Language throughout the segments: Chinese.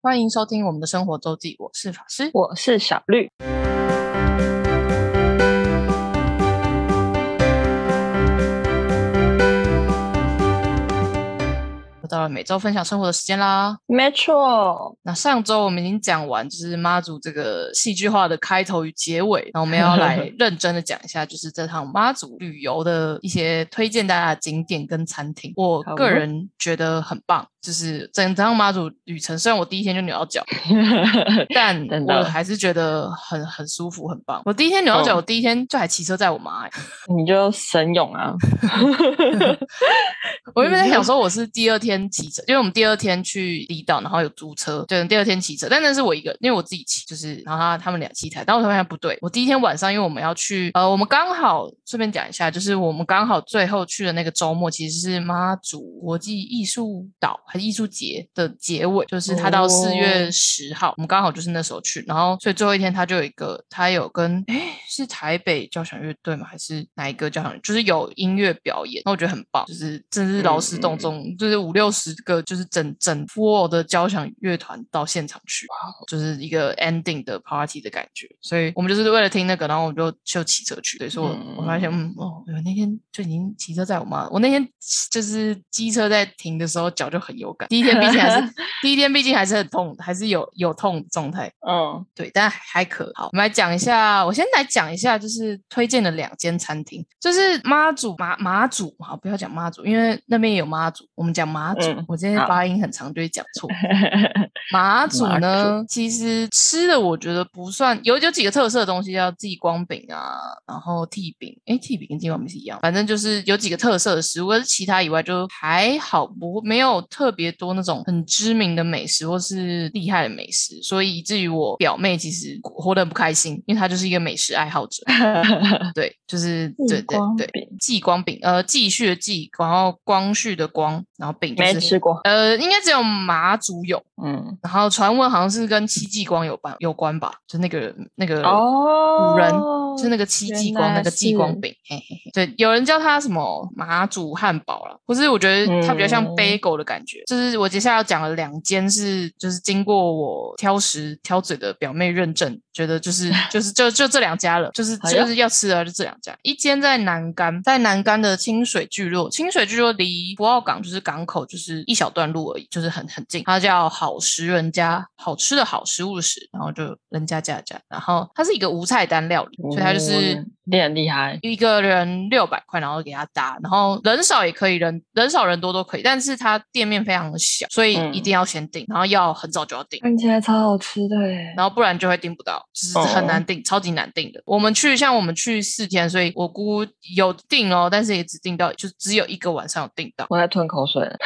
欢迎收听我们的生活周记，我是法师。我是小绿。又到了每周分享生活的时间啦。没错，那上周我们已经讲完，就是妈祖这个戏剧化的开头与结尾，那我们要来 认真的讲一下，就是这趟妈祖旅游的一些推荐大家的景点跟餐厅。我好个人觉得很棒，就是整趟妈祖旅程，虽然我第一天就扭到脚，但我还是觉得很很舒服，很棒。我第一天扭到脚，哦我第一天就还骑车载我妈、欸，你就神勇啊！我原本在想说我是第二天骑车，因为我们第二天去离岛，然后有租车，对，第二天骑车，但那是我一个，因为我自己骑，就是然后他他们俩骑台，但我发现不对，我第一天晚上，因为我们要去，呃，我们刚好顺便讲一下，就是我们刚好最后去的那个周末，其实是妈祖国际艺术岛艺术节的结尾，就是他到四月哦十号，我们刚好就是那时候去，然后所以最后一天他就有一个，他有跟哎是台北交响乐队吗？还是哪一个交响乐？就是有音乐表演，那我觉得很棒，就是真是劳师动众，就是五六十个，就是整整 full 的交响乐团到现场去，就是一个 ending 的 party 的感觉。所以我们就是为了听那个，然后我们就就骑车去。对，所以我、我发现，嗯，哦，我那天就已经骑车载我妈，我那天就是机车在停的时候脚就很有感。第一天毕竟还是第一天，毕竟还是很痛，还是有有痛的状态。嗯，对，但还可好。我们来讲一下，我先来讲一下，就是推荐的两间餐厅，就是妈祖马马祖，好，不要讲妈祖，因为那边也有妈祖，我们讲马祖。嗯我今天发音很长，就会讲错。马祖马呢，其实吃的我觉得不算有有几个特色的东西，叫地光饼啊，然后屉饼，诶，屉饼跟地光饼是一样，反正就是有几个特色的食物，但是其他以外就还好，不没有特别多那种很知名的美食或是厉害的美食，所以以至于我表妹其实活得很不开心，因为她就是一个美食爱好者。对，就是对对对继光饼，呃，继续的继，然后光绪的光，然后饼就没吃过。呃，应该只有马祖有，嗯，然后传闻好像是跟戚继光有关有关吧，就那个那个哦，古人，就是那个戚继光那个继光饼，嘿嘿嘿，对，有人叫它什么马祖汉堡了，或是我觉得它比较像嗯 bagel 的感觉。就是我接下来要讲的两间是，就是经过我挑食挑嘴的表妹认证，觉得就是 就是就就这两家了，就是就是要吃的就这两家，一间在南干，在南干的清水聚落，清水聚落离博澳港就是港口就是一小段路而已，就是很很近。它叫好食人家，好吃的好，食物的食，然后就人家家的家，然后它是一个无菜单料理，所以它就是。嗯你很厉害。一个人六百块，然后给他搭，然后人少也可以，人人少人多都可以，但是它店面非常的小，所以嗯一定要先订，然后要很早就要订。看起来超好吃的耶，然后不然就会订不到，就是很难订，超级难订的。我们去像我们去四天，所以我姑有订哦，但是也只订到，就只有一个晚上有订到。我在吞口水了。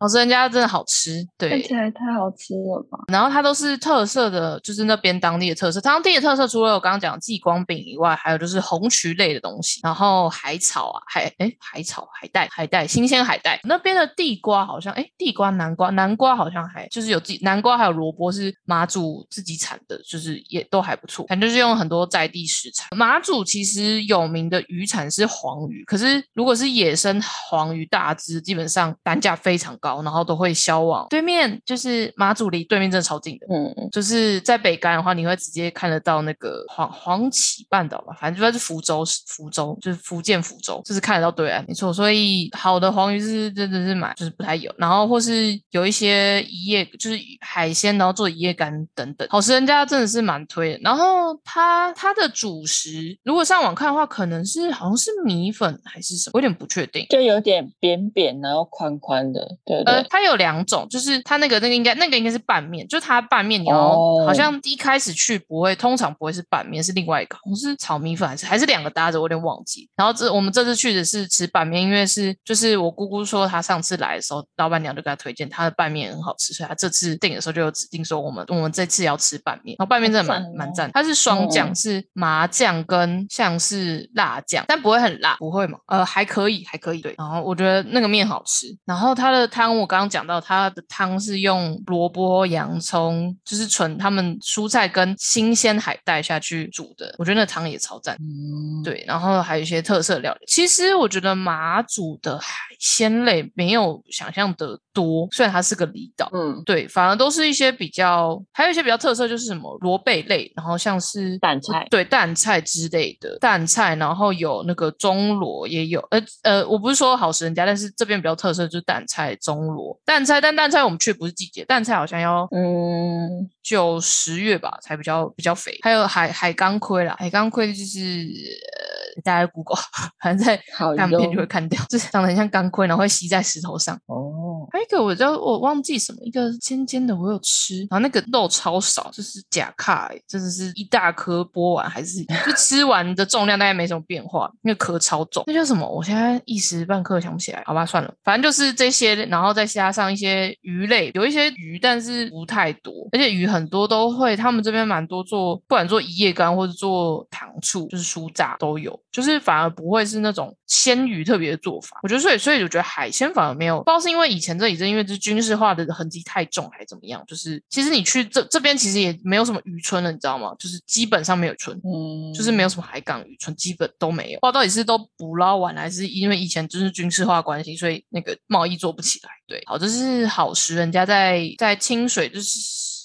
老师人家真的好吃，对看，起来太好吃了吧？然后它都是特色的，就是那边当地的特色。当地的特色除了我刚刚讲的继光饼以外，还有就是红曲类的东西，然后海草啊，海哎海草、海带、海带、新鲜海带。那边的地瓜好像哎地瓜、南瓜、南瓜好像还就是有自己南瓜还有萝卜是马祖自己产的，就是也都还不错。反正就是用很多在地食材。马祖其实有名的渔产是黄鱼，可是如果是野生黄鱼大只，基本上单价非常高，然后都会销往对面，就是马祖离对面真的超近的。嗯，就是在北干的话，你会直接看得到那个黄黄岐半岛吧，反正就是福州，福州就是福建福州，就是看得到对岸，没错。所以好的黄鱼是真的是买就是不太有，然后或是有一些一夜就是海鲜，然后做一夜干等等，好吃人家真的是蛮推的。然后它它的主食，如果上网看的话，可能是好像是米粉还是什么，我有点不确定。就有点扁扁，然后宽宽的，对对呃，对？它有两种，就是它那个那个应该那个应该是拌面，就是它拌面你要、哦好像一开始去不会，通常不会是拌面，是另外一个，好像是炒米粉还是还是两个搭着，我有点忘记。然后这我们这次去的是吃拌面，因为是就是我姑姑说她上次来的时候，老板娘就给她推荐她的拌面很好吃，所以她这次订的时候就有指定说我们我们这次要吃拌面，然后拌面真的蛮哦蛮赞，它是双酱，嗯是麻酱跟像是辣酱，但不会很辣，不会嘛？呃，还可以，还可以。对，然后我觉得那个面好吃，然后它的汤我刚刚讲到，它的汤是用萝卜、洋葱，就是纯他们蔬菜跟新鲜海带下去煮的，我觉得那汤也超赞。嗯，对，然后还有一些特色料理。其实我觉得马祖的海鲜类没有想象的多，虽然它是个离岛。嗯，对，反而都是一些比较，还有一些比较特色，就是什么螺贝类，然后像是蛋菜对蛋菜之类的蛋菜，然后有那个中螺也有，呃呃，我不是说好食人家，但是这边比较特色就是蛋菜、中螺、蛋菜，但蛋菜我们去不是季节，蛋菜好像要嗯，九十月吧才比较比较肥，还有海海钢盔啦，海钢盔就是呃大家 Google，反正在好看片就会看掉，就是长得很像钢盔，然后会吸在石头上。哦，还有一个我知道我忘记什么，一个尖尖的我有吃，然后那个肉超少，就是假卡、欸，真的是一大颗剥完还是就吃完的重量大概没什么变化，那个壳超重，那叫什么？我现在一时半刻想不起来，好吧，算了，反正就是这些，然后再加上一些鱼类，有一些鱼，但是不太多，而且鱼很多都会，他们这边蛮多做，不管做一夜干或者做糖醋，就是酥炸都有，就是反而不会是那种鲜鱼特别的做法。我觉得所以所以我觉得海鲜反而没有，不知道是因为以前这里是因为这军事化的痕迹太重，还是怎么样？就是其实你去这这边其实也没有什么渔村了，你知道吗？就是基本上没有村。嗯，就是没有什么海港渔村，基本都没有。不知道到底是都捕捞完了，还是因为以前就是军事化关系，所以那个贸易做不起来。对，好，这是好食人家在在清水，就是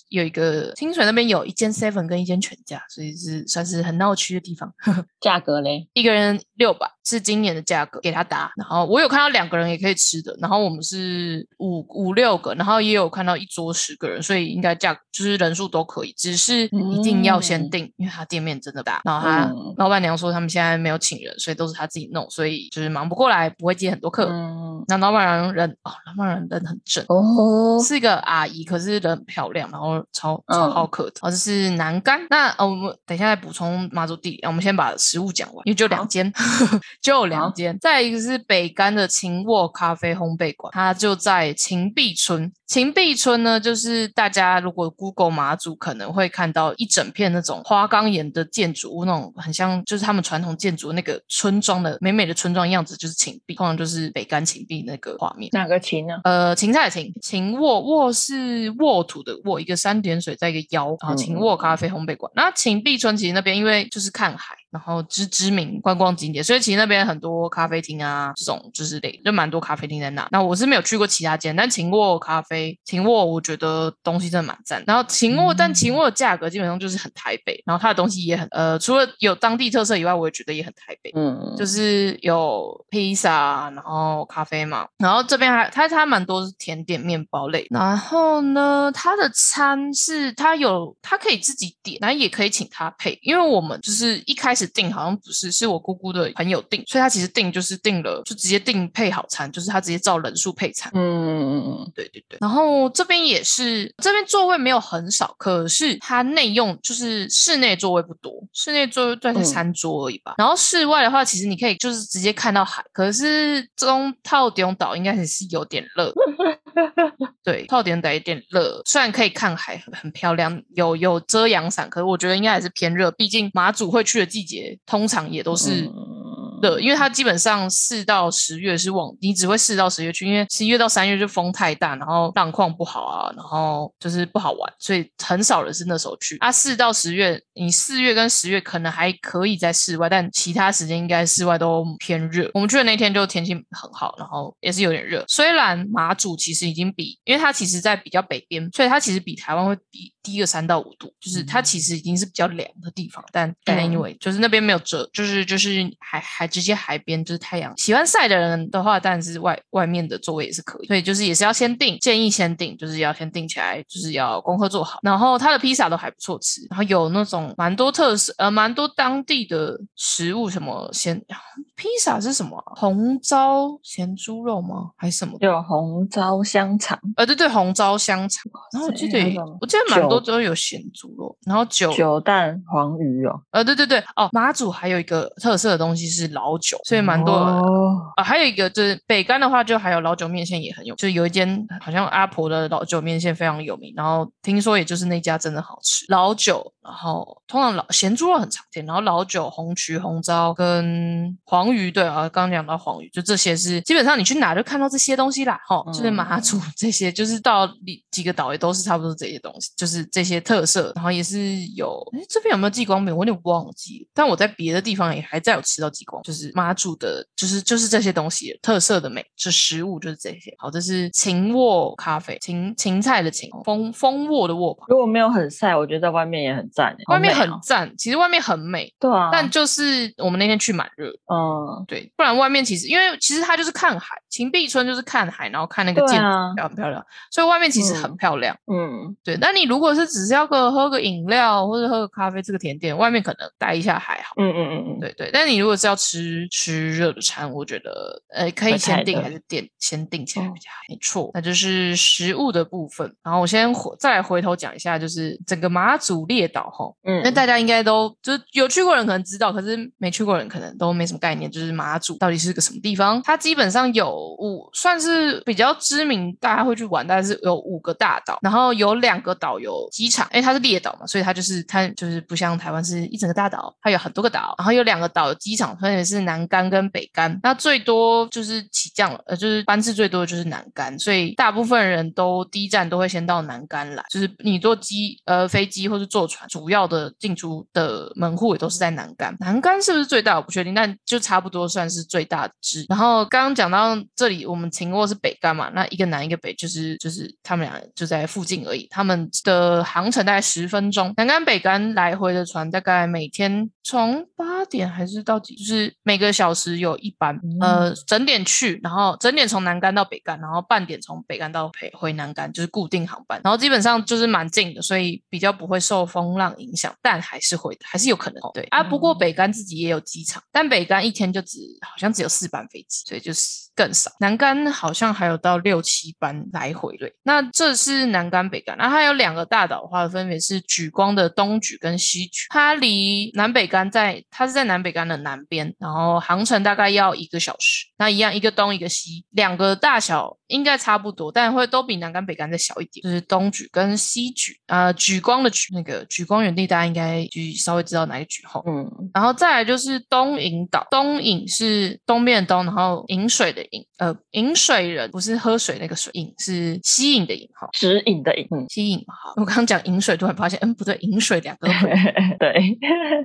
有一个清水那边有一间 Seven 跟一间全家，所以是算是很闹区的地方。价格嘞？一个人六百是今年的价格，给他打。然后我有看到两个人也可以吃的，然后我们是五五六个，然后也有看到一桌十个人，所以应该价就是人数都可以，只是一定要先嗯订，因为他店面真的大。然后他、嗯老板娘说他们现在没有请人，所以都是他自己弄，所以就是忙不过来，不会接很多客。嗯，那老板娘人哦，老板娘人很正。哦，是一个阿姨，可是人很漂亮，然后超嗯超好客的。哦，这是南干。那呃，我们等一下再补充马祖地理，我们先把食物讲完，因为就两间，就两间。再一个是北干的秦沃咖啡烘焙馆，它就在秦壁村。秦壁村呢，就是大家如果 Google 马祖可能会看到一整片那种花岗岩的建筑物，那种很像就是他们传统建筑那个村庄的美美的村庄样子，就是秦壁，通常就是北干秦壁那个画面。哪个秦呢？呃，芹菜的芹，芹沃沃是沃土的沃，一个三点水在一个腰，然后芹沃咖啡烘焙馆。那芹碧村其实那边因为就是看海，然后知知名观光景点，所以其实那边很多咖啡厅啊，这种就是类就蛮多咖啡厅在那。那我是没有去过其他间，但秦沃咖啡，秦沃我觉得东西真的蛮赞。然后秦沃，但秦沃的价格基本上就是很台北，然后它的东西也很呃，除了有当地特色以外，我也觉得也很台北。嗯，就是有披萨，然后咖啡嘛，然后这边还它它蛮多是甜点、面包类。然后呢，它的餐是它有它可以自己点，然后也可以请他配。因为我们就是一开始订好像不是，是我姑姑的朋友订，所以他其实订就是订了就直接订配好餐，就是他直接照人数配餐。嗯，对对对，然后这边也是，这边座位没有很少，可是它内用就是室内座位不多，室内座位大概嗯三桌而已吧。然后室外的话，其实你可以就是直接看到海，可是中套顶岛应该还是有点热，对，套顶岛有点热，虽然可以看海很很漂亮，有有遮阳伞，可是我觉得应该还是偏热，毕竟马祖会去的季节通常也都是。嗯的，因为它基本上四到十月是旺，你只会四到十月去，因为十一月到三月就风太大，然后浪况不好啊，然后就是不好玩，所以很少人是那时候去。啊，四到十月，你四月跟十月可能还可以在室外，但其他时间应该室外都偏热。我们去的那天就天气很好，然后也是有点热。虽然马祖其实已经比，因为它其实在比较北边，所以它其实比台湾会比低个三到五度，就是它其实已经是比较凉的地方，但但嗯 anyway，就是那边没有遮，就是就是海海直接海边就是太阳，喜欢晒的人的话，当然是外外面的座位也是可以，所以就是也是要先定，建议先定，就是要先定起来，就是要功课做好。然后它的披萨都还不错吃，然后有那种蛮多特色呃蛮多当地的食物，什么咸披萨是什么啊、红糟咸猪肉吗？还是什么？有红糟香肠，呃，对对，红糟香肠。然后我记得我记得蛮多酒都有咸猪肉，然后酒酒蛋黄鱼哦，呃，对对对，哦，马祖还有一个特色的东西是老酒，所以蛮多的。哦，啊，还有一个就是北干的话，就还有老酒面线也很有，就有一间好像阿婆的老酒面线非常有名，然后听说也就是那家真的好吃。老酒，然后通常老咸猪肉很常见，然后老酒、红曲、红糟跟黄黄鱼，对啊，刚刚讲到黄鱼，就这些是基本上你去哪就看到这些东西啦，哈，就是马祖 这些，就是到几几个岛也都是差不多这些东西，就是这些特色，然后也是有，哎，这边有没有激光饼？我有点忘记，但我在别的地方也还在有吃到激光，就是妈祖的，就是就是这些东西特色的美，就食物就是这些。好，这是芹沃咖啡，芹芹菜的芹，蜂蜂沃的沃。如果没有很晒，我觉得在外面也很赞，外面很赞，其实外面很美，对啊，但就是我们那天去蛮热，嗯，对，不然外面其实因为其实它就是看海，秦壁村就是看海，然后看那个建筑漂不漂亮，所以外面其实很漂亮，嗯，对。那你如果是只是要个喝个饮料或者喝个咖啡，这个甜点外面可能待一下还好，嗯嗯嗯嗯，对对。但你如果是要吃吃热的餐，我觉得呃可以先订还是点先订起来比较好，没错。那就是食物的部分，然后我先回再回头讲一下，就是整个马祖列岛哈，嗯，那大家应该都就是有去过人可能知道，可是没去过人可能都没什么概念，就是马祖到底是个什么地方？它基本上有五，算是比较知名，大家会去玩，但是有五个大岛，然后有两个岛有机场，因为它是列岛嘛，所以它就是它就是不像台湾是一整个大岛，它有很多个岛，然后有两个岛有机场，分别是南竿跟北竿。那最多就是起降了呃，就是班次最多的就是南竿，所以大部分人都第一站都会先到南竿来，就是你坐机呃飞机或是坐船，主要的进出的门户也都是在南竿。南竿是不是最大？我不确定，但就差不多算是最大的支。然后刚刚讲到这里，我们停过是北竿嘛，那一个南一个北，就是就是他们俩就在附近而已。他们的呃航程大概十分钟，南竿北竿来回的船大概每天从八点还是到几，就是每个小时有一班，呃，整点去，然后整点从南干到北干，然后半点从北干到北回南干，就是固定航班。然后基本上就是蛮近的，所以比较不会受风浪影响，但还是会还是有可能对啊。不过北干自己也有机场，但北干一天就只好像只有四班飞机，所以就是更少。南干好像还有到六七班来回对。那这是南干北竿，然后还有两个大岛的话，分别是举光的东举跟西举，它离南北干在它是在南北干的南边，然后航程大概要一个小时。那一样一个东一个西，两个大小应该差不多，但会都比南干北干再小一点。就是东举跟西举，呃，举光的举那个举光原地，大家应该就稍微知道哪个举后。嗯，然后再来就是东引岛，东引是东边的东，然后引水的引，呃，引水人不是喝水那个水，引是吸引的引，哈，指引的引，吸引。好，我刚刚讲引水，突然发现，嗯，不对，引水两个都 对，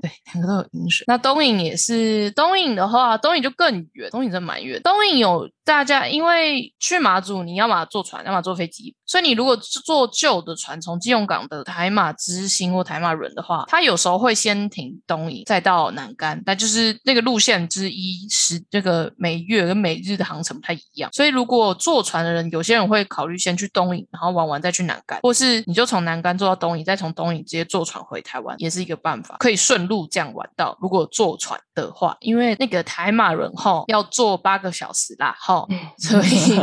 对，两个都有引水。那东引也是东引的话，东引就更远，东引真蛮远。东引有大家因为去马祖，你要么坐船，要么坐飞机，所以你如果是坐旧的船，从基隆港的台马之星或台马轮的话，它有时候会先停东引，再到南竿，但就是那个路线之一是这个每月跟每日的航程不太一样，所以如果坐船的人，有些人会考虑先去东引，然后玩完再去南竿，或是你就从南竿坐到东引，再从东引直接坐船回台湾，也是一个办法，可以顺路这样玩到。如果坐船的话，因为那个台马轮哈要坐八个小时啦，哈，所以。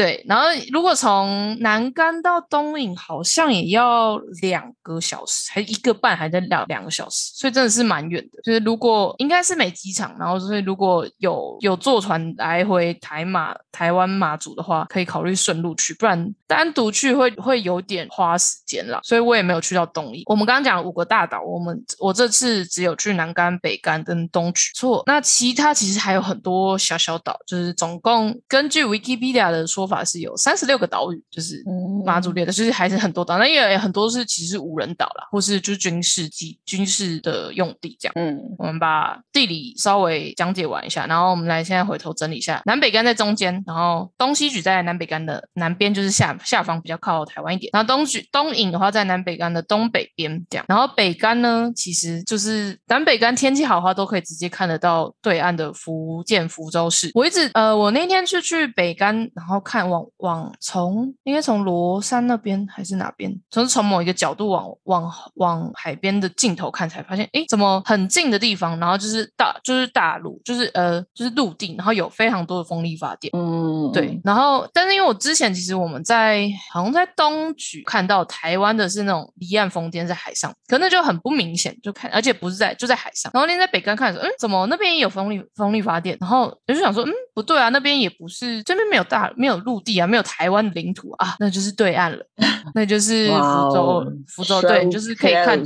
对，然后如果从南竿到东引，好像也要两个小时，还一个半，还在两两个小时，所以真的是蛮远的。就是如果应该是没机场，然后所以如果有有坐船来回台马台湾马祖的话，可以考虑顺路去，不然单独去会会有点花时间了。所以我也没有去到东引。我们刚刚讲五个大岛，我们我这次只有去南竿、北竿跟东衢。错，那其他其实还有很多小小岛，就是总共根据 Wikipedia 的说。法是有三十六个岛屿，就是马祖列的，就是还是很多岛，那也很多是其实无人岛啦，或是就是军事机军事的用地这样。嗯，我们把地理稍微讲解完一下，然后我们来现在回头整理一下，南北干在中间，然后东西举在南北干的南边，就是下下方比较靠台湾一点，然后东举东引的话在南北干的东北边这样，然后北干呢其实就是南北干天气好的话都可以直接看得到对岸的福建福州市。我一直呃我那天是去北干，然后看。往往从应该从罗山那边还是哪边？从从某一个角度往往往海边的尽头看，才发现，哎，怎么很近的地方，然后就是大就是大陆，就是呃就是陆地，然后有非常多的风力发电。嗯，对。然后，但是因为我之前其实我们在好像在东莒看到台湾的是那种离岸风电在海上，可那就很不明显，就看而且不是在就在海上。然后那天在北干看的时候，嗯，怎么那边也有风力风力发电？然后我就想说，嗯，不对啊，那边也不是这边没有大没有陆。地啊，没有台湾的领土啊，那就是对岸了，那就是福州，福州对，就是可以看。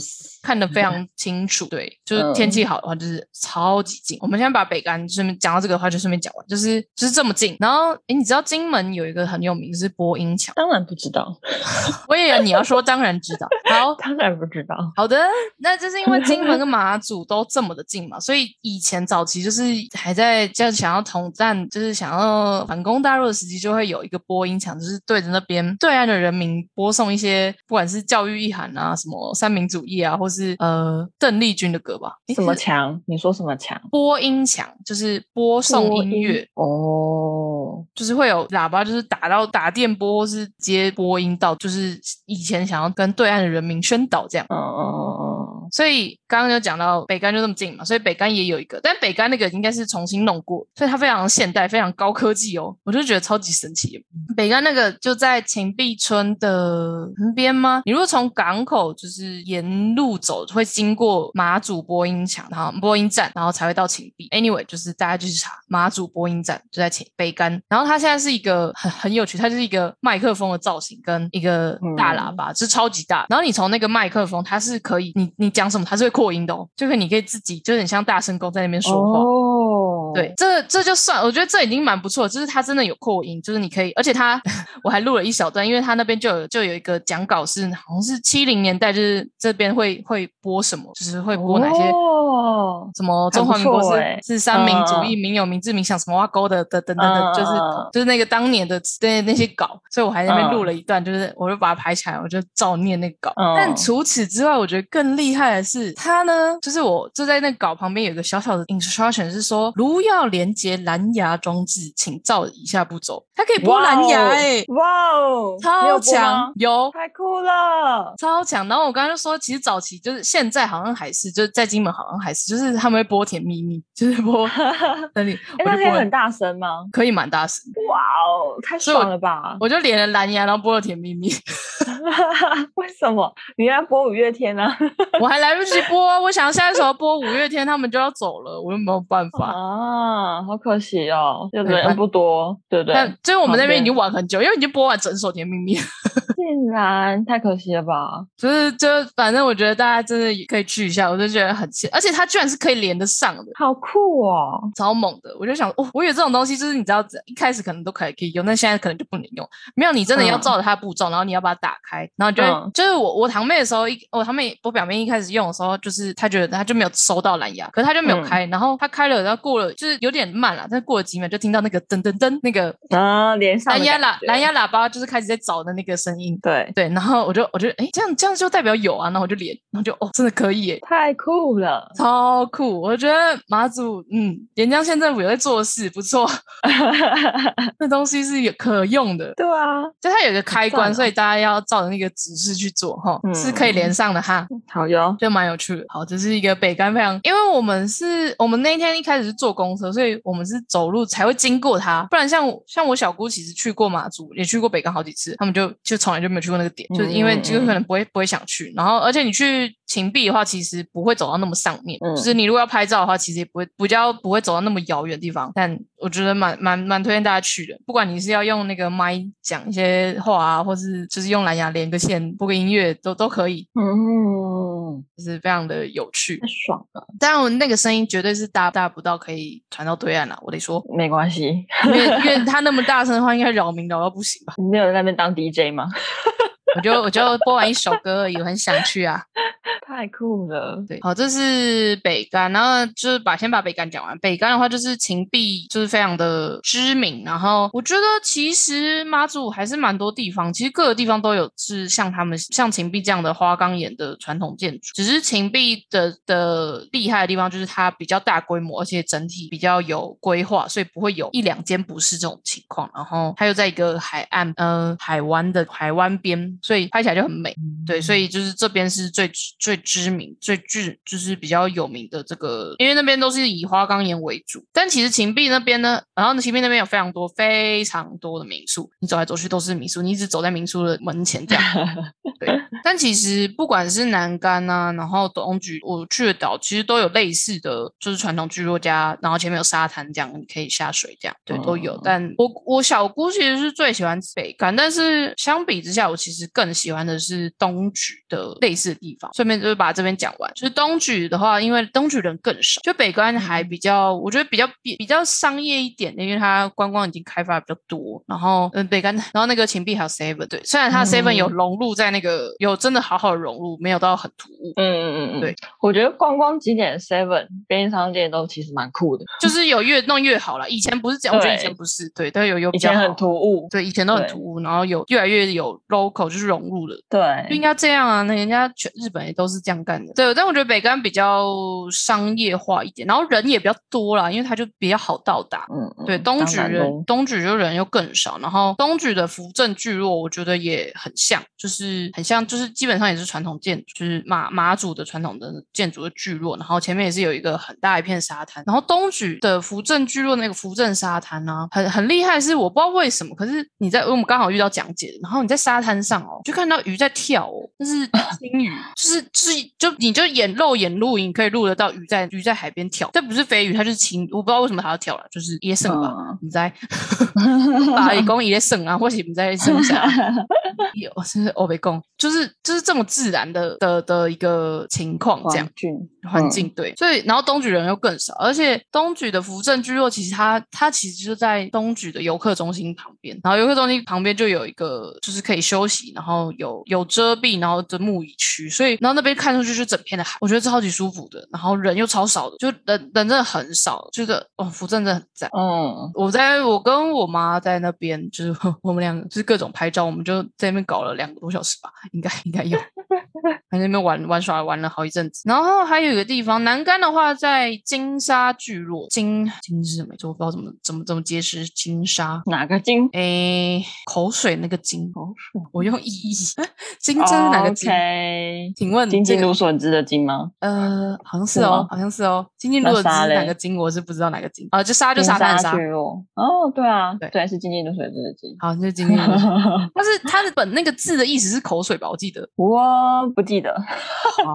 看得非常清楚。对，就是天气好的话，就是超级近。我们现在把北干顺便讲到这个的话，就顺便讲完，就是就是这么近。然后，哎，你知道金门有一个很有名是播音墙？当然不知道。我也你要说当然知道。好，当然不知道。好的，那就是因为金门跟 马祖都这么的近嘛，所以以前早期就是还在就想要统战，就是想要反攻大陆的时期，就会有一个播音墙，就是对着那边对岸的人民播送一些不管是教育意涵啊，什么三民主义啊，或是呃邓丽君的歌吧。什么墙？你说什么墙？播音墙就是播送音乐哦，就是会有喇叭，就是打到打电波或是接播音到，就是以前想要跟对岸的人民宣导这样。嗯嗯嗯嗯。所以刚刚就讲到北干就那么近嘛，所以北干也有一个，但北干那个应该是重新弄过，所以它非常现代，非常高科技哦，我就觉得超级神奇。北干那个就在秦壁村的旁边吗？你如果从港口就是沿路走，会经过马祖播音墙，然后播音站，然后才会到秦壁。Anyway，就是大家就是查马祖播音站就在秦北干，然后它现在是一个很很有趣，它就是一个麦克风的造型跟一个大喇叭，是超级大。然后你从那个麦克风，它是可以你你。讲什么它是会扩音的哦，就是你可以自己就很像大声公在那边说话。对，这这就算，我觉得这已经蛮不错，就是他真的有扩音，就是你可以，而且他 我还录了一小段，因为他那边就有就有一个讲稿是好像是七零年代，就是这边会会播什么，就是会播哪些哦，什么中华民国是是三民主义，民有民治民享什么挖沟的的等等等，就是就是那个当年的那那些稿，所以我还在那边录了一段，就是我就把它排起来，我就照念那个稿。但除此之外，我觉得更厉害。的是他呢？就是我就在那稿旁边有一个小小的 instruction，是说如要连接蓝牙装置，请照以下步骤。它可以播蓝牙，哎，哇哦，超强，有太酷了，超强。然后我刚刚就说，其实早期就是现在好像还是就是在金门好像还是就是他们会播甜蜜蜜，就是播 那里，那可以很大声吗？可以蛮大声。哇哦，太爽了吧！我就连了蓝牙，然后播了甜蜜蜜。为什么你要播五月天呢？我还来不及播，我想下一首播五月天，他们就要走了，我又没有办法啊，好可惜哦，就人不多，对不对？但就是我们那边已经玩很久，因为已经播完整首《甜蜜蜜》，竟然太可惜了吧？就是就反正我觉得大家真的可以去一下，我就觉得很而且它居然是可以连得上的，好酷哦，超猛的！我就想，哦，我以为这种东西就是你知道，一开始可能都可以可以用，但现在可能就不能用。没有，你真的要照着它的步骤，然后你要把它打开，然后就就是我我堂妹的时候，一我堂妹我表妹一开始用的时候，就是她觉得她就没有收到蓝牙，可是她就没有开，然后她开了，然后过了就是有点慢了，但过了几秒就听到那个噔噔噔那个啊连上蓝牙喇蓝牙喇叭就是开始在找的那个声音，对。对，然后我就我觉得哎这样这样就代表有啊，然后我就连，然后就哦真的可以耶，太酷了，超酷！我觉得马祖嗯沿江县政府有在做事，不错，那东西是有可用的，对啊，就它有一个开关，所以大家要照着那个指示去做哈，是可以连上的哈，好哟，就蛮有趣的。好，这是一个北干非常，因为我们是我们那天一开始是坐公车，所以我们是走路才会经过它，不然像像我小姑其实去过马祖，也去过北港好几次，他们就就从来就没有去过那个点，就是因为就可能不会不会想去，然后而且你去。秦壁的话，其实不会走到那么上面，就是你如果要拍照的话，其实也不会比较不会走到那么遥远的地方。但我觉得蛮蛮蛮推荐大家去的，不管你是要用那个麦讲一些话啊，或是就是用蓝牙连个线播个音乐，都都可以。嗯，就是非常的有趣，太爽了。当然，我那个声音绝对是大大不到可以传到对岸了。我得说，没关系，因为因 为他那么大声的话，应该扰民扰到不行吧？你没有在那边当 DJ 吗？我就我就播完一首歌而已，我很想去啊。太酷了，对，好，这是北干，然后就是把先把北干讲完。北干的话就是秦壁，就是非常的知名。然后我觉得其实妈祖还是蛮多地方，其实各个地方都有是像他们像秦壁这样的花岗岩的传统建筑。只是秦壁的的厉害的地方就是它比较大规模，而且整体比较有规划，所以不会有一两间不是这种情况。然后它又在一个海岸，嗯，海湾的海湾边，所以拍起来就很美。对，所以就是这边是最最。知名、最具就是比较有名的这个，因为那边都是以花岗岩为主。但其实秦壁那边呢，然后呢，秦壁那边有非常多、非常多的民宿，你走来走去都是民宿，你一直走在民宿的门前这样。对，但其实不管是南竿啊，然后东莒，我去的岛其实都有类似的，就是传统聚落家，然后前面有沙滩，这样你可以下水，这样对都有。但我我小姑其实是最喜欢北干，但是相比之下，我其实更喜欢的是东莒的类似的地方。顺便就是把这边讲完，就是东莒的话，因为东莒人更少，就北关还比较，我觉得比较比比较商业一点，因为它观光已经开发比较多。然后嗯，北竿，然后那个秦壁还有 Seven，对，虽然它 Seven 有融入在那个有真的好好的融入，没有到很突兀。嗯嗯嗯嗯，对，我觉得观光景点 Seven 便利商店都其实蛮酷的，就是有越弄越好了。以前不是这样，我觉得以前不是，对，但有有以前很突兀，对，以前都很突兀，然后有越来越有 local，就是融入了，对，就应该这样啊。那人家全日本也都是这样干的，对。但我觉得北干比较商业化一点，然后人也比较多啦，因为它就比较好到达。嗯，对，东举人东举就人又更少，然后东举的扶正聚落，我觉得也很像，就是很像，就是基本上也是传统建筑，就是马马祖的传统的建筑的聚落，然后前面也是有一个很大一片沙滩，然后东举的扶正聚落那个扶正沙滩呢，很很厉害，是我不知道为什么，可是你在我们刚好遇到讲解，然后你在沙滩上哦，就看到鱼在跳哦，那是 金鱼，就是就是就你就眼肉眼录影可以录得到鱼在鱼在海边跳，这不是飞鱼，它就是青，我不知道为什么它要跳了，就是野生吧，你在把公野生啊，或许你在生下，有是欧北公，就是就是这么自然的的的一个情况，这样环境对，所以然后东莒人又更少，而且东莒的福正聚落其实它它其实就在东莒的游客中心旁边，然后游客中心旁边就有一个就是可以休息，然后有有遮蔽，然后的木椅区，所以然后那边看出去是整片的海，我觉得超级舒服的，然后人又超少的，就人人真的很少，就是哦福正真的很赞。嗯，我在我跟我妈在那边，就是 我们两个就是各种拍照，我们就在那边搞了两个多小时吧，应该应该有。在那边玩玩耍玩了好一阵子，然后还有一个地方，南竿的话在金沙聚落，金金是什么？我不知道怎么怎么怎么解释金沙哪个金？诶，口水那个金，口水，我用意义，金针是哪个金？请问金金芦笋汁的金吗？呃，好像是哦，好像是哦，金金芦笋汁哪个金？我是不知道哪个金啊，就沙就沙滩沙。哦，对啊，对对，是金金芦笋汁的金。好，就是金金芦笋，但是它的本那个字的意思是口水吧？我记得，我不记得。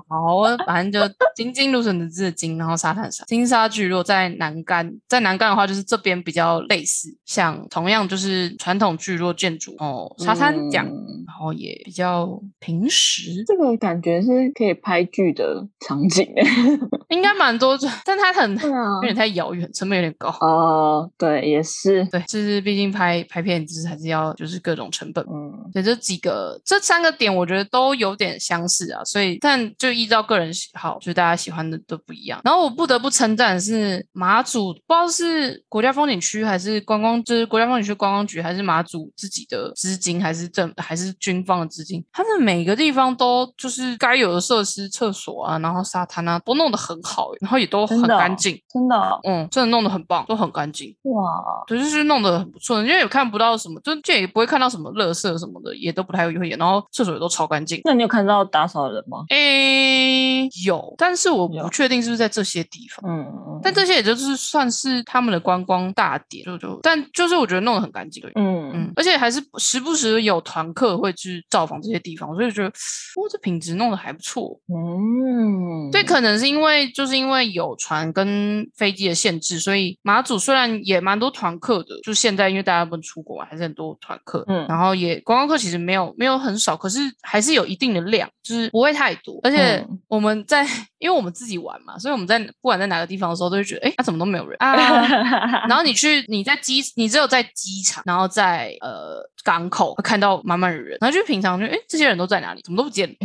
好，反正就金金芦笋的字金，然后沙滩上金沙聚落在南干，在南干的话，就是这边比较类似，像同样就是传统聚落建筑哦，沙滩这样，然后也比较平实。这个感觉是可以拍剧的场景 应该蛮多，但它很有点太遥远，成本有点高。哦，对，也是，对，就是毕竟拍拍片就是还是要就是各种成本。嗯，对，这几个这三个点，我觉得都有点相似啊。所以，但就依照个人喜好，就大家喜欢的都不一样。然后我不得不称赞是马祖，不知道是国家风景区还是观光，就是国家风景区观光局还是马祖自己的资金，还是政还是军方的资金，他们每个地方都就是该有的设施，厕所啊，然后沙滩啊，都弄得很好，然后也都很干净，真的，嗯，真的弄得很棒，都很干净。哇，对，就是弄得很不错，因为也看不到什么，就这也不会看到什么垃圾什么的，也都不太会演，然后厕所也都超干净。那你有看到打扫的人吗？诶，有，但是我不确定是不是在这些地方。嗯嗯。但这些也就是算是他们的观光大点，就就，但就是我觉得弄得很干净。嗯嗯。而且还是时不时有团客会去造访这些地方，所以觉得，哇，这品质弄得还不错。嗯。对，可能是因为就是因为有船跟飞机的限制，所以马祖虽然也蛮多团客的，就现在因为大家不能出国，还是很多团客。嗯。然后也观光客其实没有没有很少，可是还是有一定的量，就是不会太多。而且我们在，因为我们自己玩嘛，所以我们在不管在哪个地方的时候，都会觉得，哎，他怎么都没有人啊。然后你去，你在机，你只有在机场，然后在呃港口会看到满满的人，然后就平常就，哎，这些人都在哪里？怎么都不见了？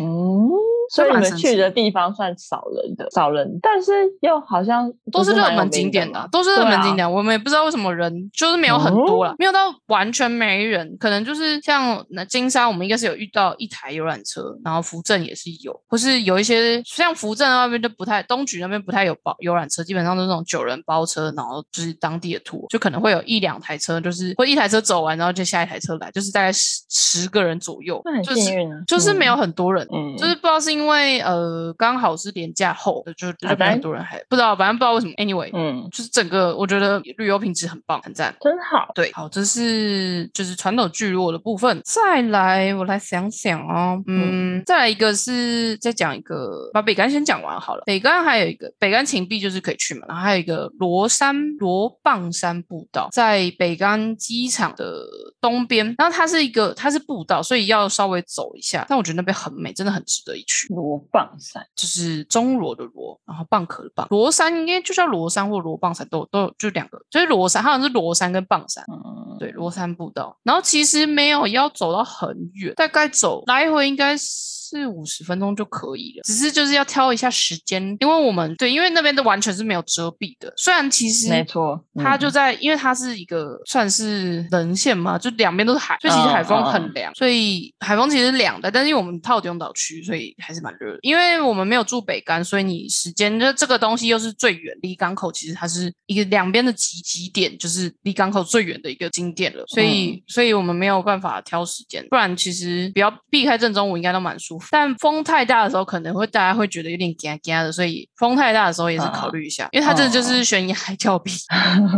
所以你们去的地方算少人的，少人，但是又好像都是热门景点的，都是热门景点。我们也不知道为什么人就是没有很多了，没有到完全没人，可能就是像那金沙，我们应该是有遇到一台游览车，然后福镇也是有，或是有一些像福镇那边就不太，东莒那边不太有包游览车，基本上都是那种九人包车，然后就是当地的图，就可能会有一两台车，就是会一台车走完，然后就下一台车来，就是大概十十个人左右，很幸运啊，就是没有很多人，嗯就是不知道是因为。因为呃刚好是年假后，就就很多人还不知道，反正不知道为什么。Anyway，嗯，就是整个我觉得旅游品质很棒，很赞，真好。对，好，这是就是传统聚落的部分。再来，我来想想哦，嗯，再来一个是再讲一个，把北干先讲完好了。北干还有一个北干秦壁就是可以去嘛，然后还有一个罗山罗棒山步道，在北干机场的东边，然后它是一个它是步道，所以要稍微走一下，但我觉得那边很美，真的很值得一去。罗棒山就是中罗的罗，然后蚌壳的蚌，罗山应该就叫罗山或罗棒山，都都有就两个，就是罗山，好像是罗山跟棒山，嗯，对，罗山步道，然后其实没有要走到很远，大概走来回应该是。四五十分钟就可以了，只是就是要挑一下时间，因为我们对，因为那边的完全是没有遮蔽的。虽然其实没错，它就在，因为它是一个算是人线嘛，就两边都是海，所以其实海风很凉，所以海风其实凉的。但是因为我们套中岛区，所以还是蛮热的。因为我们没有住北干，所以你时间就这个东西又是最远离港口，其实它是一个两边的极极点，就是离港口最远的一个景点了。所以，所以我们没有办法挑时间，不然其实比较避开正中午应该都蛮舒服。但风太大的时候，可能会大家会觉得有点惊惊的，所以风太大的时候也是考虑一下，因为它真的就是悬崖峭壁，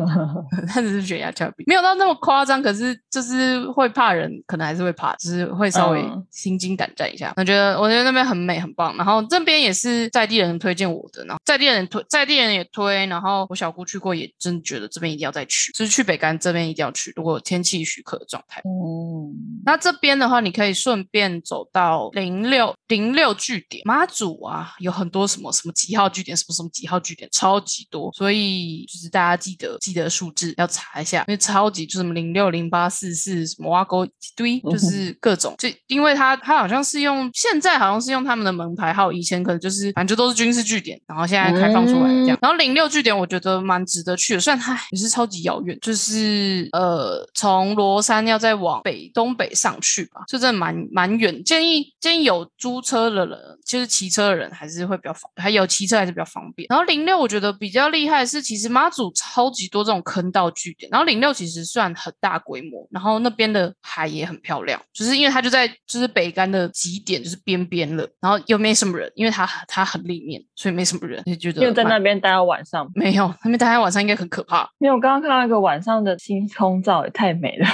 它只是悬崖峭壁，没有到那么夸张，可是就是会怕人，可能还是会怕，只是会稍微心惊胆战一下。我觉得，我觉得那边很美，很棒。然后这边也是在地人推荐我的，然后在地人推，在地人也推，然后我小姑去过，也真觉得这边一定要再去，就是去北干这边一定要去，如果天气许可的状态。哦，那这边的话，你可以顺便走到零六。零六据点妈祖啊，有很多什么什么几号据点，什么什么几号据点，超级多，所以就是大家记得记得数字要查一下，因为超级就什么零六零八四四什么挖沟一堆，就是各种，就因为他他好像是用现在好像是用他们的门牌号，以前可能就是反正就都是军事据点，然后现在开放出来这样。然后零六据点我觉得蛮值得去的，虽然它也是超级遥远，就是呃从罗山要再往北东北上去吧，就真的蛮蛮远，建议建议有租。租车的人，就是骑车的人还是会比较方，还有骑车还是比较方便。然后零六我觉得比较厉害是，其实妈祖超级多这种坑道据点。然后零六其实算很大规模，然后那边的海也很漂亮，就是因为它就在就是北干的极点，就是边边了，然后又没什么人，因为它它很里面，所以没什么人，就觉得因为在那边待到晚上没有，那边待到晚上应该很可怕。因为我刚刚看到一个晚上的星空照，也太美了。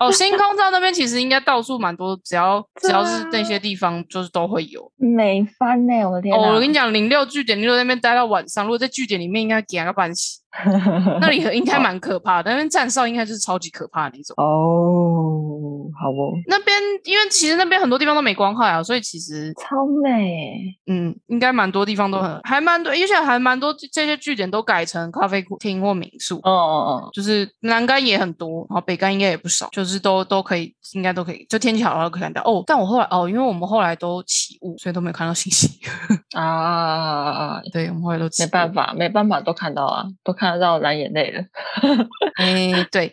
哦，星空照那边其实应该到处蛮多，只要只要是那些地方，就是都会有美翻呢。我的天！哦，我跟你讲，零六据点，你如果那边待到晚上，如果在据点里面，应该给个半死。那里 应该蛮可怕的，那边站哨应该就是超级可怕的那种。哦，好哦。那边因为其实那边很多地方都没光害啊，所以其实超美。嗯，应该蛮多地方都很还蛮多，而且还蛮多这些据点都改成咖啡厅或民宿。哦哦哦，就是南干也很多，然后北干应该也不少，就是都都可以，应该都可以。就天气好了可以看到哦。但我后来哦，因为我们后来都起雾，所以都没有看到星星。啊啊啊！对，我们后来都没办法，没办法都看到啊，都。看得到蓝眼泪了，哎，对，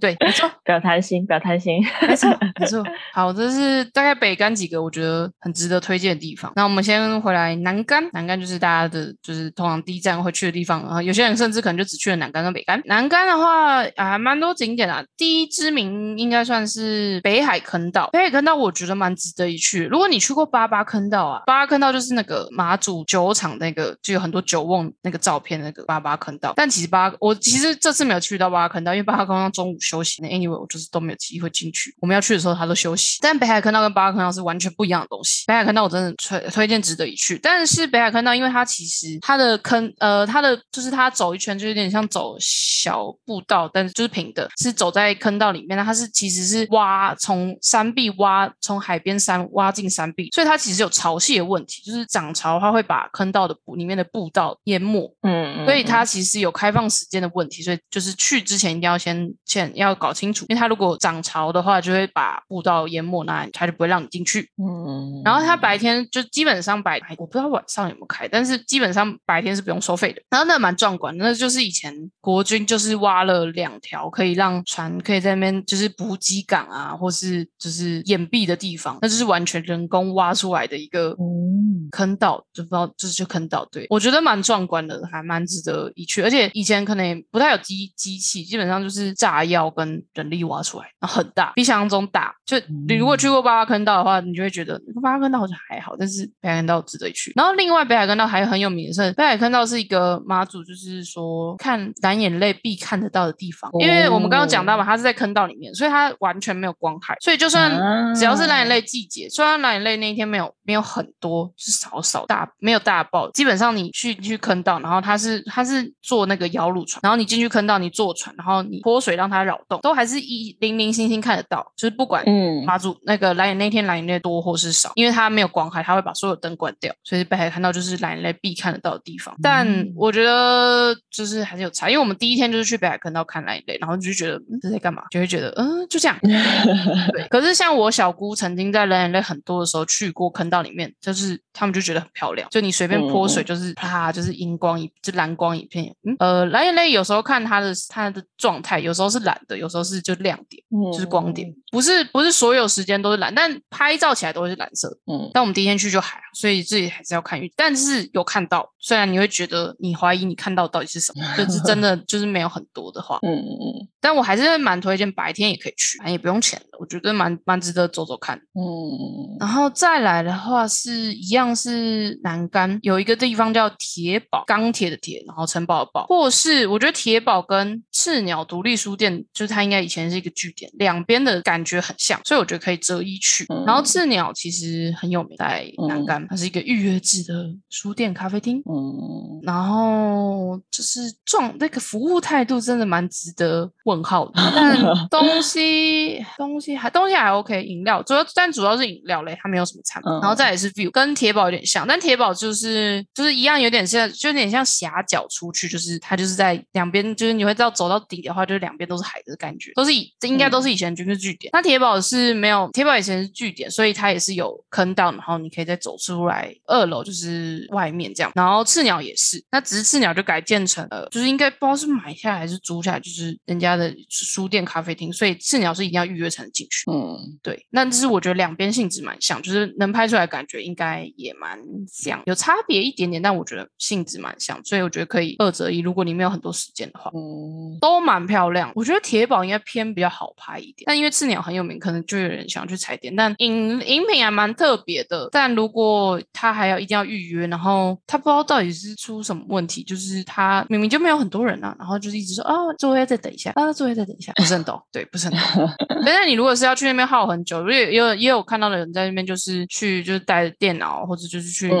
对，没错，不要贪心，不要贪心，行没错，没错。好，这是大概北干几个我觉得很值得推荐的地方。那我们先回来南干，南干就是大家的，就是通常第一站会去的地方。然后有些人甚至可能就只去了南干跟北干。南干的话还蛮多景点啊，第一知名应该算是北海坑道。北海坑道我觉得蛮值得一去。如果你去过八八坑道啊，八八坑道就是那个马祖酒厂那个，就有很多酒瓮那个照片那个八八。坑道，但其实八我其实这次没有去到八八坑道，因为八坑道中午休息。那 anyway 我就是都没有机会进去。我们要去的时候他都休息。但北海坑道跟八坑道是完全不一样的东西。北海坑道我真的推推荐值得一去。但是北海坑道因为它其实它的坑呃它的就是它走一圈就有点像走小步道，但是就是平的，是走在坑道里面。那它是其实是挖从山壁挖从海边山挖进山壁，所以它其实有潮汐的问题，就是涨潮的话会把坑道的里面的步道淹没。嗯，所以它。它其实有开放时间的问题，所以就是去之前一定要先先要搞清楚，因为它如果涨潮的话，就会把步道淹没，那它就不会让你进去。嗯，然后它白天就基本上白，我不知道晚上有没有开，但是基本上白天是不用收费的。然后那蛮壮观，那就是以前国军就是挖了两条可以让船可以在那边就是补给港啊，或是就是掩蔽的地方，那就是完全人工挖出来的一个坑道，就不知道这就坑道。对我觉得蛮壮观的，还蛮值得一去。而且以前可能也不太有机机器，基本上就是炸药跟人力挖出来，然后很大，比想象中大。就你如果去过八八坑道的话，你就会觉得八八坑道好像还好，但是北海坑道值得一去。然后另外北海坑道还有很有名的是，北海坑道是一个妈祖，就是说看蓝眼泪必看得到的地方，因为我们刚刚讲到嘛，它是在坑道里面，所以它完全没有光害，所以就算只要是蓝眼泪季节，虽然蓝眼泪那一天没有没有很多，是少少大没有大爆，基本上你去去坑道，然后它是它是坐那个摇橹船，然后你进去坑道，你坐船，然后你泼水让它扰动，都还是一零零星星看得到，就是不管马祖那个蓝眼那天蓝眼泪多或是少，因为它没有光害，它会把所有灯关掉，所以北海看到就是蓝眼泪必看得到的地方。但我觉得就是还是有差，因为我们第一天就是去北海坑道看蓝眼泪，然后就觉得这在干嘛，就会觉得嗯就这样。对，可是像我小姑曾经在蓝眼泪很多的时候去过坑道里面，就是他们就觉得很漂亮，就你随便泼水就是啪，就是荧光一就蓝光一片。嗯，呃，蓝眼泪有时候看它的它的状态，有时候是蓝的，有时候是就亮点，嗯就是光点，不是不是所有时间都是蓝，但拍照起来都是蓝色。嗯，但我们第一天去就还好，所以自己还是要看运气，但是有看到，虽然你会觉得你怀疑你看到到底是什么，就是真的 就是没有很多的话，嗯嗯嗯，但我还是蛮推荐白天也可以去，反正也不用钱的，我觉得蛮蛮值得走走看。嗯，然后再来的话是一样是南干有一个地方叫铁堡，钢铁的铁，然后城堡的堡，或是我觉得铁堡跟赤鸟独立书店，就是它应该以前是一个据点，两边的感觉很像，所以我觉得可以择一去。然后赤鸟其实很有名，在南干，它是一个预约制的书店咖啡厅。嗯，然后就是状那个服务态度真的蛮值得问号的，但 东西东西还东西还 OK，饮料主要但主要是饮料类，它没有什么餐。然后再也是 view，跟铁堡有点像，但铁堡就是就是一样，有点像就有点像狭角出去，就是它就是在两边，就是你会知道走到底的话，就是两边都是海的感觉，都是以这应该都是以前军事据点。那铁堡是没有铁堡以前是据点，所以它也是有坑道，然后你可以再走出来二楼就是外面这样。然后赤鸟也是，那只是赤鸟就改建成了，就是应该不知道是买下来还是租下来，就是人家的书店咖啡厅，所以赤鸟是一定要预约才能进去。嗯，对。那这是我觉得两边性质蛮像，就是能拍出来感觉应该也蛮像，有差别一点点，但我觉得性质蛮像，所以我觉得可以二择一。如果你没有很多时间的话，嗯，都蛮漂亮。我觉得铁堡应该偏比较好拍一点，但因为赤鸟很有名，可能就有人想去踩点。但饮饮品还蛮特别的，但如果他还要一定要预约，然后他不知道到底是出什么问题，就是他明明就没有很多人啊，然后就是一直说啊，座位再等一下，啊，座位再等一下，不是很懂，对，不是很懂。但是你如果是要去那边耗很久，也有也有看到的人在那边就是去就是带着电脑或者就是去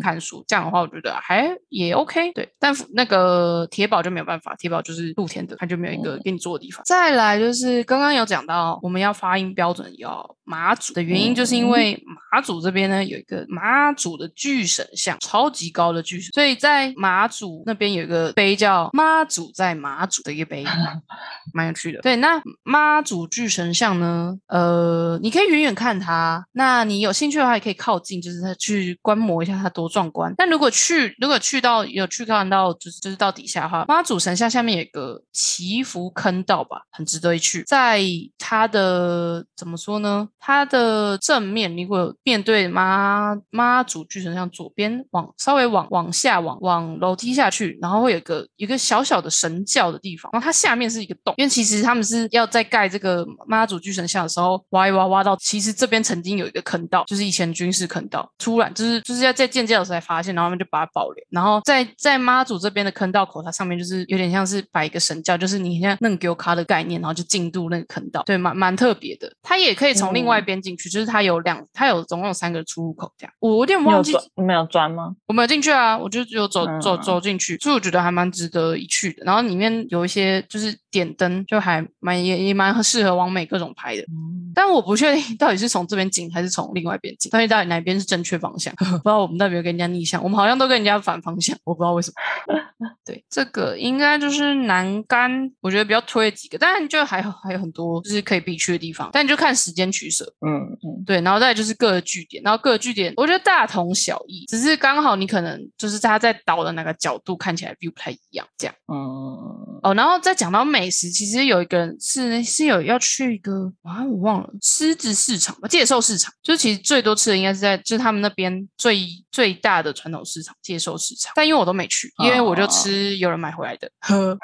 看书，这样的话我觉得还也 OK。对，但那个铁堡就没有办法，铁堡就是露天的，它就没有一个给你坐的地方。再来就是刚刚有讲到，我们要发音标准要马祖的原因，就是因为马祖这边呢有一个马祖的巨神像，超级高的巨神，所以在马祖那边有一个碑叫妈祖在马祖的一个碑，蛮有趣的。对，那妈祖巨神像呢，呃，你可以远远看它，那你有兴趣的话也可以靠近，就是去观摩一下它多壮观。但如果去如果去到有去看到就是就是到底下的话，妈祖神像下面有个祈福坑道吧，很值得一去。在它的怎么说呢？它的正面，如果面对妈妈祖巨神像左边往稍微往往下往往楼梯下去，然后会有个一个小小的神教的地方，然后它下面是一个洞，因为其实他们是要在盖这个妈祖巨神像的时候挖一挖挖到，其实这边曾经有一个坑道，就是以前军事坑道，突然就是就是要在建教的时候才发现，然后他们就把它保留，然后在在妈祖这边的坑道口，它上面就是有点像是摆一个神教，就是你现在弄丢卡的概念，然后就进入那个坑道，对，蛮蛮特别的。它也可以从另外一边进去，就是它有两，它有总共有三个出入口，这样。我有点忘记没有钻吗？我没有进去啊，我就只有走走走进去，所以我觉得还蛮值得一去的。然后里面有一些就是点灯，就还蛮也也蛮适合往美各种拍的。但我不确定到底是从这边进还是从另外一边进，到底到底哪边是正确方向？不知道我们那边跟人家逆向，我们好像都跟人家反方向，我不知道为什么。对，这个应该就是南干，我觉得比较推几个，但就还还有很多就是可以必去的地方，但就看时间取舍。嗯嗯，对，然后再就是各个据点，然后各个据点我觉得大同小异，只是刚好你可能就是他在导的那个角度看起来 view 不太一样，这样。嗯。哦，然后再讲到美食，其实有一个人是是有要去一个啊，我忘了狮子市场吧，介寿市场，就是其实最多吃的应该是在就是他们那边最最大的传统市场介寿市场，但因为我都没去，因为我就吃有人买回来的，呵，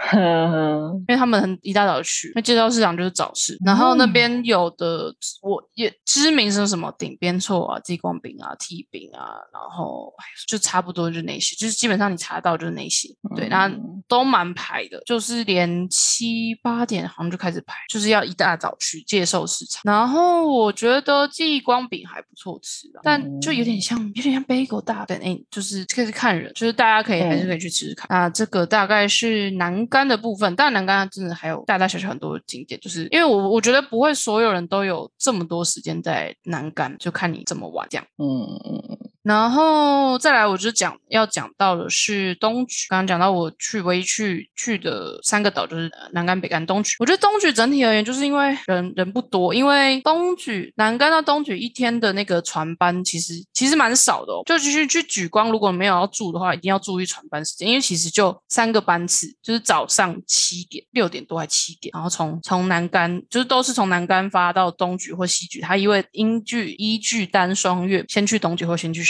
因为他们很一大早去，那介寿市场就是早市，然后那边有的我也知名是什么顶边错啊、激光饼啊、T 饼啊，然后就差不多就那些，就是基本上你查到就是那些，对，那都蛮排的，就是。连七八点好像就开始排，就是要一大早去接受市场。然后我觉得激光饼还不错吃，啊但就有点像有点像 bagel 大的哎，就是可以看人，就是大家可以还是可以去吃吃看。那这个大概是南干的部分，但南干真的还有大大小小很多景点，就是因为我我觉得不会所有人都有这么多时间在南干，就看你怎么玩这样。嗯嗯嗯。然后再来，我就讲要讲到的是东莒。刚刚讲到我去唯一去去的三个岛就是南干、北干、东莒。我觉得东莒整体而言，就是因为人人不多，因为东莒南干到东莒一天的那个船班其实其实蛮少的哦。就继续去举光，如果没有要住的话，一定要注意船班时间，因为其实就三个班次，就是早上七点、六点多还七点，然后从从南干就是都是从南干发到东莒或西莒，它因为依据依据单双月先去东莒或先去。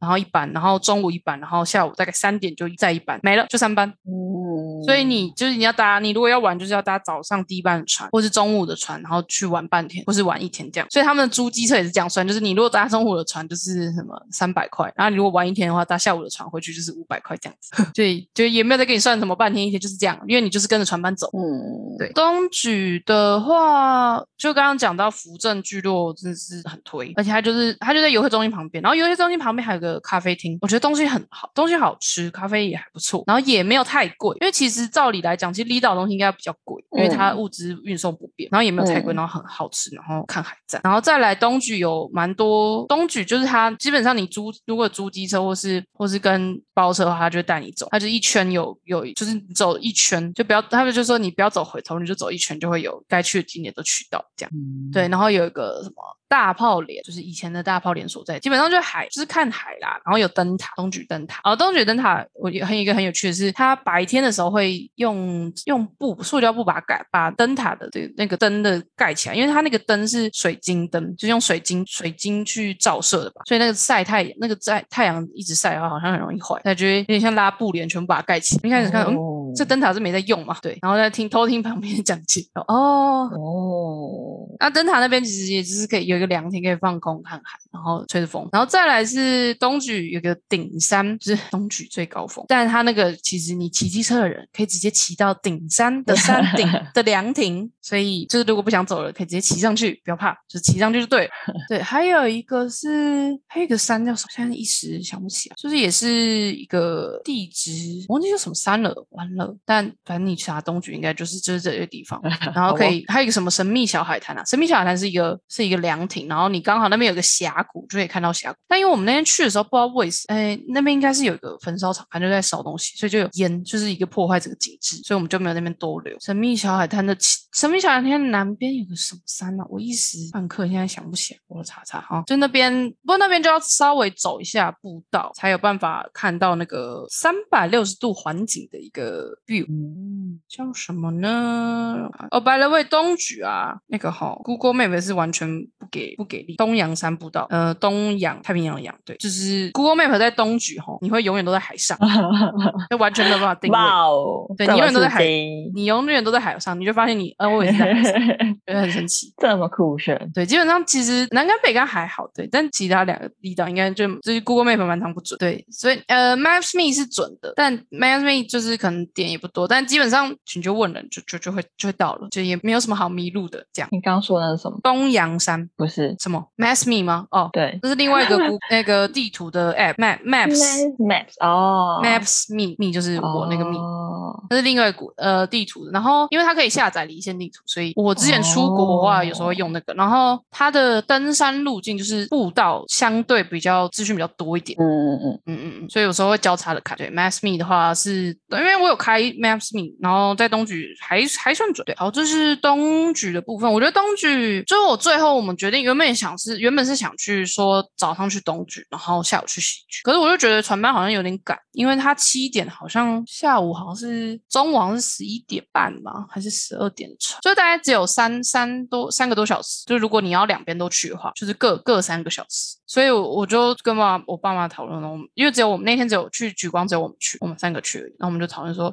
然后一班，然后中午一班，然后下午大概三点就再一班，没了就三班。嗯，所以你就是你要搭，你如果要玩，就是要搭早上第一班的船，或是中午的船，然后去玩半天，或是玩一天这样。所以他们的租机车也是这样算，就是你如果搭中午的船，就是什么三百块，然后你如果玩一天的话，搭下午的船回去就是五百块这样子。所以就也没有再给你算什么半天一天，就是这样，因为你就是跟着船班走。嗯，对。东举的话，就刚刚讲到福正聚落，真的是很推，而且它就是它就在游客中心旁边，然后。游戏中心旁边还有个咖啡厅，我觉得东西很好，东西好吃，咖啡也还不错，然后也没有太贵，因为其实照理来讲，其实离岛东西应该比较贵，因为它物资运送不便，然后也没有太贵，然后很好吃，然后看海赞，然后再来东莒有蛮多，东莒就是它基本上你租如果租机车或是或是跟包车的话，他就会带你走，它就一圈有有就是走一圈就不要，他们就说你不要走回头，你就走一圈就会有该去的景点都去到这样，对，然后有一个什么。大炮连就是以前的大炮连所在，基本上就是海，就是看海啦。然后有灯塔，东莒灯塔。哦，东莒灯塔，我很一个很有趣的是，它白天的时候会用用布，塑胶布把它盖，把灯塔的这那个灯的盖起来，因为它那个灯是水晶灯，就用水晶水晶去照射的吧，所以那个晒太阳，那个在太阳一直晒的话，好像很容易坏。感觉有点像拉布帘，全部把它盖起。一开始看，嗯，这灯塔是没在用嘛？对，然后在听偷听旁边讲解。哦哦，那灯塔那边其实也就是可以有。一个凉亭可以放空看海，然后吹着风，然后再来是东莒有个顶山，就是东莒最高峰。但是它那个其实你骑机车的人可以直接骑到顶山的山顶 的凉亭，所以就是如果不想走了，可以直接骑上去，不要怕，就骑上去就对了。对，还有一个是还有一个山叫什么？现在一时想不起来，就是也是一个地质，忘记叫什么山了，完了。但反正你查东莒应该就是就是这些地方，然后可以还有一个什么神秘小海滩啊？神秘小海滩是一个是一个凉亭。然后你刚好那边有个峡谷，就可以看到峡谷。但因为我们那天去的时候不知道为什么，哎，那边应该是有一个焚烧厂，反正就在烧东西，所以就有烟，就是一个破坏这个景致，所以我们就没有那边多留。神秘小海滩的神秘小海滩南边有个什么山啊？我一时半刻现在想不起来，我查查哈。就那边，不过那边就要稍微走一下步道，才有办法看到那个三百六十度环景的一个 view。嗯，叫什么呢？哦，by the way，东莒啊，那个哈，Google Map 是完全不给。不给力，东洋三步道，呃，东洋太平洋的洋，对，就是 Google Map 在东莒吼，你会永远都在海上，就完全没有办法定位，对，你永远都在海，你永远都在海上，你就发现你，呃，我也是在海上，觉得很神奇，这么酷炫，对，基本上其实南干北干还好，对，但其他两个离岛应该就就是 Google Map 蛮常不准，对，所以呃，Maps.me 是准的，但 Maps.me 就是可能点也不多，但基本上你就问人，就就就会就会到了，就也没有什么好迷路的这样。你刚刚说的是什么？东洋山不？是什么 Maps.me 吗？哦，对，这是另外一个那个地图的 App Map Maps Maps 哦 Maps.me Me 就是我那个 Me，这是另外一股呃地图的。然后因为它可以下载离线地图，所以我之前出国的话有时候会用那个。然后它的登山路径就是步道相对比较资讯比较多一点。嗯嗯嗯嗯嗯嗯，所以有时候会交叉的看。对 Maps.me 的话是，因为我有开开 Maps Me，然后在东局还还算准。对，好，这是东局的部分。我觉得东局就是我最后我们决定，原本想是原本是想去说早上去东局，然后下午去西局。可是我就觉得船班好像有点赶，因为他七点好像下午好像是中午好像是十一点半吧，还是十二点的船，所以大概只有三三多三个多小时。就如果你要两边都去的话，就是各各三个小时。所以我就跟爸我爸妈讨论了，因为只有我们那天只有去举光，只有我们去，我们三个去，然后我们就讨论说。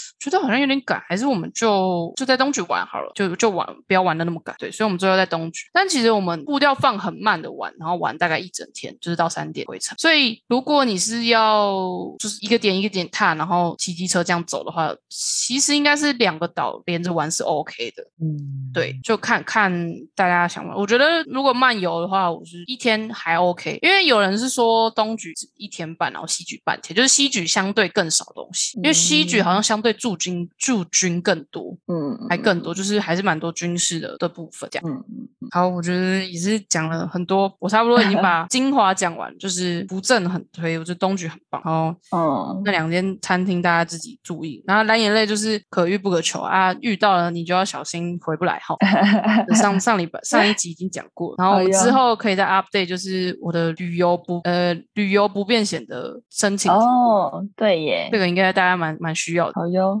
觉得好像有点赶，还是我们就就在东局玩好了，就就玩不要玩的那么赶。对，所以我们最后在东局，但其实我们步调放很慢的玩，然后玩大概一整天，就是到三点回程。所以如果你是要就是一个点一个点踏，然后骑机车这样走的话，其实应该是两个岛连着玩是 OK 的。嗯，对，就看看大家想玩。我觉得如果漫游的话，我是一天还 OK，因为有人是说东局一天半，然后西局半天，就是西局相对更少东西，因为西局好像相对住。驻军驻军更多，嗯，还更多，就是还是蛮多军事的的部分这样。嗯嗯，好，我觉得也是讲了很多，我差不多已经 把精华讲完。就是不正很推，我觉得东局很棒。然后，嗯，那两间餐厅大家自己注意。然后蓝眼泪就是可遇不可求啊，遇到了你就要小心回不来哈。上上礼拜上一集已经讲过，然后我之后可以再 update，就是我的旅游不呃旅游不便险的申请。哦，对耶，这个应该大家蛮蛮需要的。好哟。